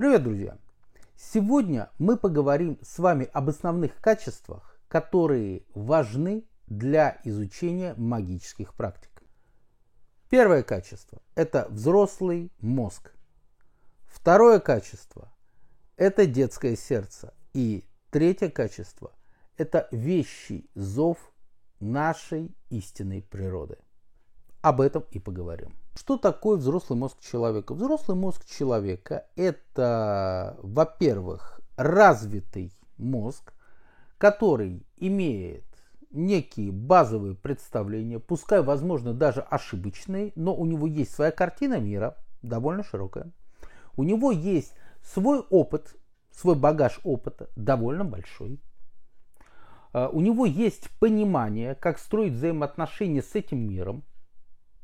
Привет, друзья! Сегодня мы поговорим с вами об основных качествах, которые важны для изучения магических практик. Первое качество – это взрослый мозг. Второе качество – это детское сердце. И третье качество – это вещий зов нашей истинной природы. Об этом и поговорим. Что такое взрослый мозг человека? Взрослый мозг человека – это, во-первых, развитый мозг, который имеет некие базовые представления, пускай, возможно, даже ошибочные, но у него есть своя картина мира, довольно широкая. У него есть свой опыт, свой багаж опыта, довольно большой. А, у него есть понимание, как строить взаимоотношения с этим миром,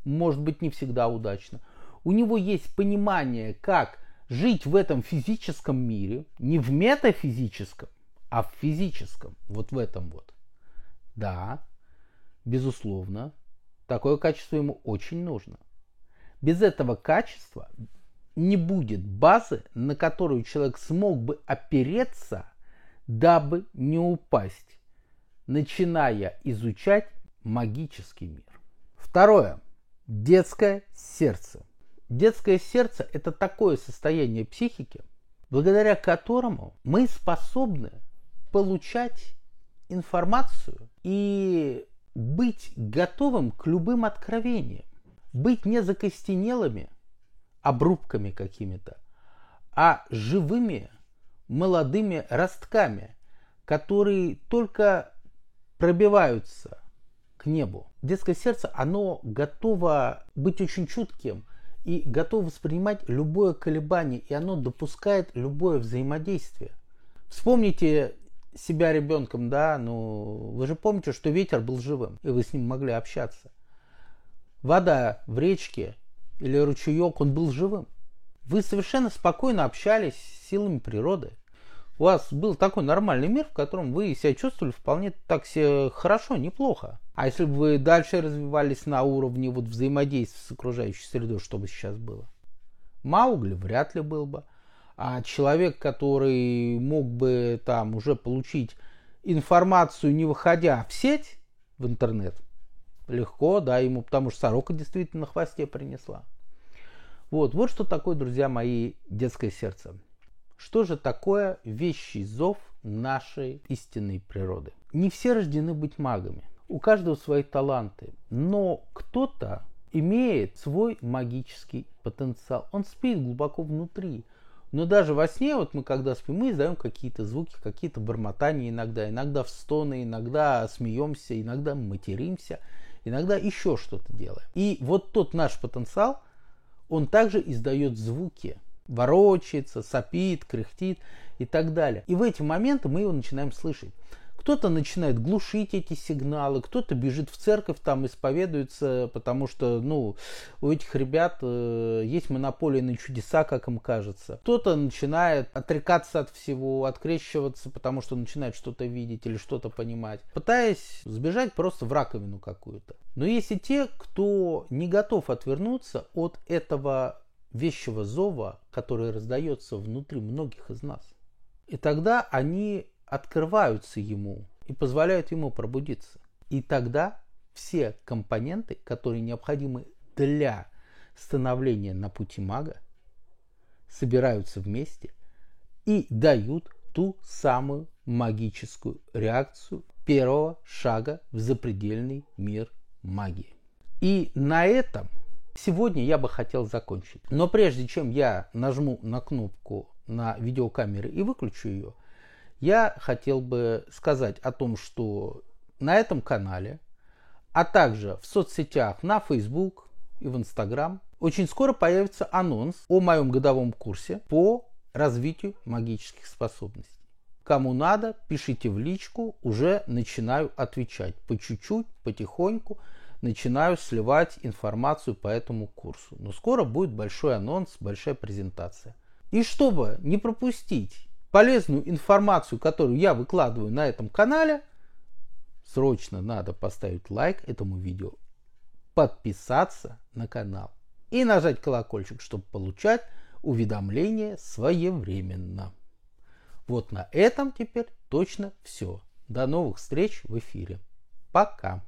может быть не всегда удачно. У него есть понимание, как жить в этом физическом мире, не в метафизическом, а в физическом, вот в этом вот. Да, безусловно, такое качество ему очень нужно. Без этого качества не будет базы, на которую человек смог бы опереться, дабы не упасть, начиная изучать магический мир. Второе. Детское сердце. Детское сердце – это такое состояние психики, благодаря которому мы способны получать информацию и быть готовым к любым откровениям, быть не закостенелыми обрубками какими-то, а живыми молодыми ростками, которые только пробиваются к небу. Детское сердце, оно готово быть очень чутким и готово воспринимать любое колебание, и оно допускает любое взаимодействие. Вспомните себя ребенком, да, ну, вы же помните, что ветер был живым, и вы с ним могли общаться. Вода в речке или ручеек, он был живым. Вы совершенно спокойно общались с силами природы у вас был такой нормальный мир, в котором вы себя чувствовали вполне так себе хорошо, неплохо. А если бы вы дальше развивались на уровне вот взаимодействия с окружающей средой, что бы сейчас было? Маугли вряд ли был бы. А человек, который мог бы там уже получить информацию, не выходя в сеть, в интернет, легко, да, ему, потому что сорока действительно на хвосте принесла. Вот, вот что такое, друзья мои, детское сердце. Что же такое вещий зов нашей истинной природы? Не все рождены быть магами. У каждого свои таланты. Но кто-то имеет свой магический потенциал. Он спит глубоко внутри. Но даже во сне, вот мы когда спим, мы издаем какие-то звуки, какие-то бормотания иногда, иногда в стоны, иногда смеемся, иногда материмся, иногда еще что-то делаем. И вот тот наш потенциал, он также издает звуки, ворочается, сопит, кряхтит и так далее. И в эти моменты мы его начинаем слышать. Кто-то начинает глушить эти сигналы, кто-то бежит в церковь, там исповедуется, потому что, ну, у этих ребят э, есть монополия на чудеса, как им кажется. Кто-то начинает отрекаться от всего, открещиваться, потому что начинает что-то видеть или что-то понимать, пытаясь сбежать просто в раковину какую-то. Но есть и те, кто не готов отвернуться от этого вещего зова, который раздается внутри многих из нас. И тогда они открываются ему и позволяют ему пробудиться. И тогда все компоненты, которые необходимы для становления на пути мага, собираются вместе и дают ту самую магическую реакцию первого шага в запредельный мир магии. И на этом Сегодня я бы хотел закончить. Но прежде чем я нажму на кнопку на видеокамере и выключу ее, я хотел бы сказать о том, что на этом канале, а также в соцсетях на Facebook и в Instagram очень скоро появится анонс о моем годовом курсе по развитию магических способностей. Кому надо, пишите в личку, уже начинаю отвечать по чуть-чуть, потихоньку – начинаю сливать информацию по этому курсу. Но скоро будет большой анонс, большая презентация. И чтобы не пропустить полезную информацию, которую я выкладываю на этом канале, срочно надо поставить лайк этому видео, подписаться на канал и нажать колокольчик, чтобы получать Уведомление своевременно. Вот на этом теперь точно все. До новых встреч в эфире. Пока.